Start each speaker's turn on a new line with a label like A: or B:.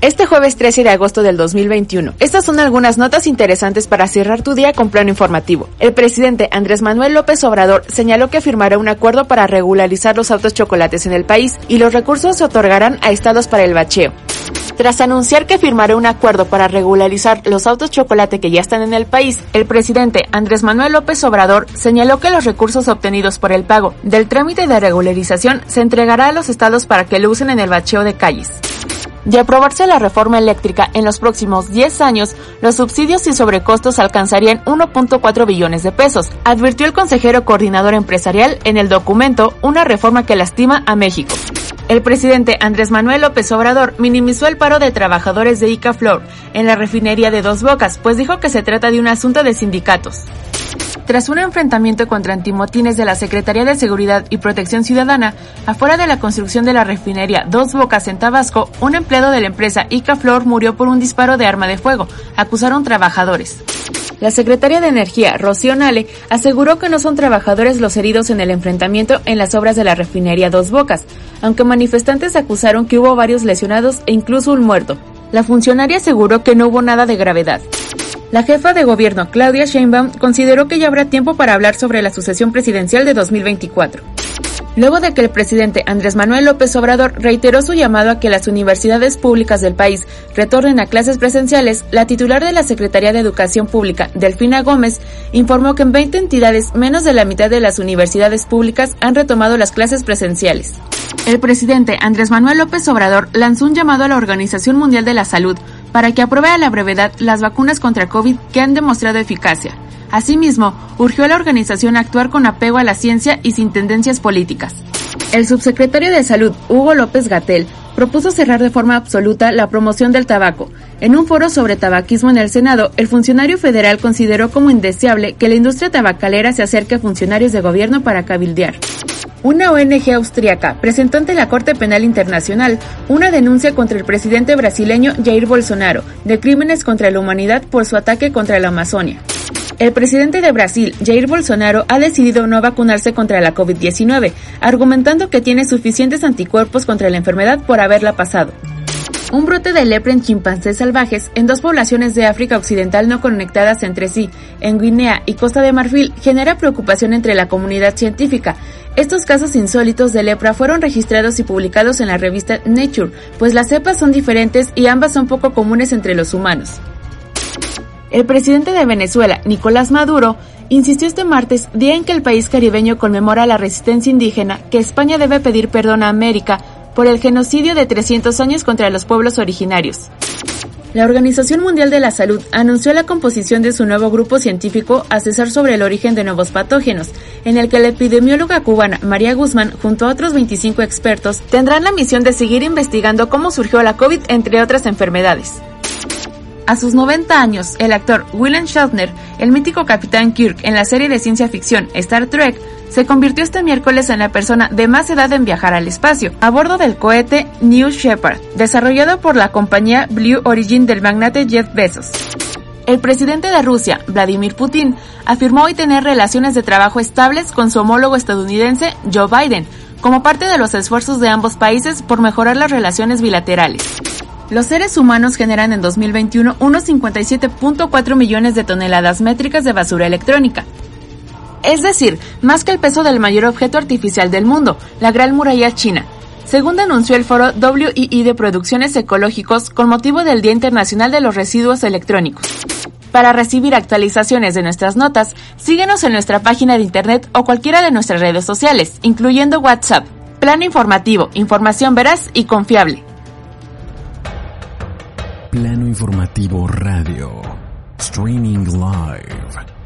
A: este jueves 13 de agosto del 2021. Estas son algunas notas interesantes para cerrar tu día con plano informativo. El presidente Andrés Manuel López Obrador señaló que firmará un acuerdo para regularizar los autos chocolates en el país y los recursos se otorgarán a estados para el bacheo. Tras anunciar que firmará un acuerdo para regularizar los autos chocolate que ya están en el país, el presidente Andrés Manuel López Obrador señaló que los recursos obtenidos por el pago del trámite de regularización se entregará a los estados para que lo usen en el bacheo de calles. De aprobarse la reforma eléctrica en los próximos 10 años, los subsidios y sobrecostos alcanzarían 1.4 billones de pesos, advirtió el consejero coordinador empresarial en el documento Una reforma que lastima a México. El presidente Andrés Manuel López Obrador minimizó el paro de trabajadores de Icaflor en la refinería de Dos Bocas, pues dijo que se trata de un asunto de sindicatos. Tras un enfrentamiento contra antimotines de la Secretaría de Seguridad y Protección Ciudadana, afuera de la construcción de la refinería Dos Bocas en Tabasco, un empleado de la empresa Icaflor murió por un disparo de arma de fuego, acusaron trabajadores. La secretaria de Energía, Rocío Nale, aseguró que no son trabajadores los heridos en el enfrentamiento en las obras de la refinería Dos Bocas, aunque manifestantes acusaron que hubo varios lesionados e incluso un muerto. La funcionaria aseguró que no hubo nada de gravedad. La jefa de gobierno, Claudia Sheinbaum, consideró que ya habrá tiempo para hablar sobre la sucesión presidencial de 2024 luego de que el presidente Andrés Manuel López Obrador reiteró su llamado a que las universidades públicas del país retornen a clases presenciales, la titular de la Secretaría de Educación Pública, Delfina Gómez, informó que en 20 entidades menos de la mitad de las universidades públicas han retomado las clases presenciales. El presidente Andrés Manuel López Obrador lanzó un llamado a la Organización Mundial de la Salud para que apruebe a la brevedad las vacunas contra COVID que han demostrado eficacia. Asimismo, urgió a la organización actuar con apego a la ciencia y sin tendencias políticas. El subsecretario de Salud, Hugo López Gatel, propuso cerrar de forma absoluta la promoción del tabaco. En un foro sobre tabaquismo en el Senado, el funcionario federal consideró como indeseable que la industria tabacalera se acerque a funcionarios de gobierno para cabildear. Una ONG austriaca presentó ante la Corte Penal Internacional una denuncia contra el presidente brasileño Jair Bolsonaro de crímenes contra la humanidad por su ataque contra la Amazonia. El presidente de Brasil, Jair Bolsonaro, ha decidido no vacunarse contra la COVID-19, argumentando que tiene suficientes anticuerpos contra la enfermedad por haberla pasado. Un brote de lepra en chimpancés salvajes en dos poblaciones de África Occidental no conectadas entre sí, en Guinea y Costa de Marfil, genera preocupación entre la comunidad científica. Estos casos insólitos de lepra fueron registrados y publicados en la revista Nature, pues las cepas son diferentes y ambas son poco comunes entre los humanos. El presidente de Venezuela, Nicolás Maduro, insistió este martes, día en que el país caribeño conmemora la resistencia indígena, que España debe pedir perdón a América por el genocidio de 300 años contra los pueblos originarios. La Organización Mundial de la Salud anunció la composición de su nuevo grupo científico Asesor sobre el origen de nuevos patógenos, en el que la epidemióloga cubana María Guzmán, junto a otros 25 expertos, tendrán la misión de seguir investigando cómo surgió la COVID, entre otras enfermedades. A sus 90 años, el actor Willem Shatner, el mítico Capitán Kirk en la serie de ciencia ficción Star Trek, se convirtió este miércoles en la persona de más edad en viajar al espacio, a bordo del cohete New Shepard, desarrollado por la compañía Blue Origin del magnate Jeff Bezos. El presidente de Rusia, Vladimir Putin, afirmó hoy tener relaciones de trabajo estables con su homólogo estadounidense, Joe Biden, como parte de los esfuerzos de ambos países por mejorar las relaciones bilaterales. Los seres humanos generan en 2021 unos 57.4 millones de toneladas métricas de basura electrónica. Es decir, más que el peso del mayor objeto artificial del mundo, la Gran Muralla China, según denunció el foro WII de Producciones Ecológicos con motivo del Día Internacional de los Residuos Electrónicos. Para recibir actualizaciones de nuestras notas, síguenos en nuestra página de internet o cualquiera de nuestras redes sociales, incluyendo WhatsApp. Plan informativo, información veraz y confiable.
B: Plano Informativo Radio. Streaming Live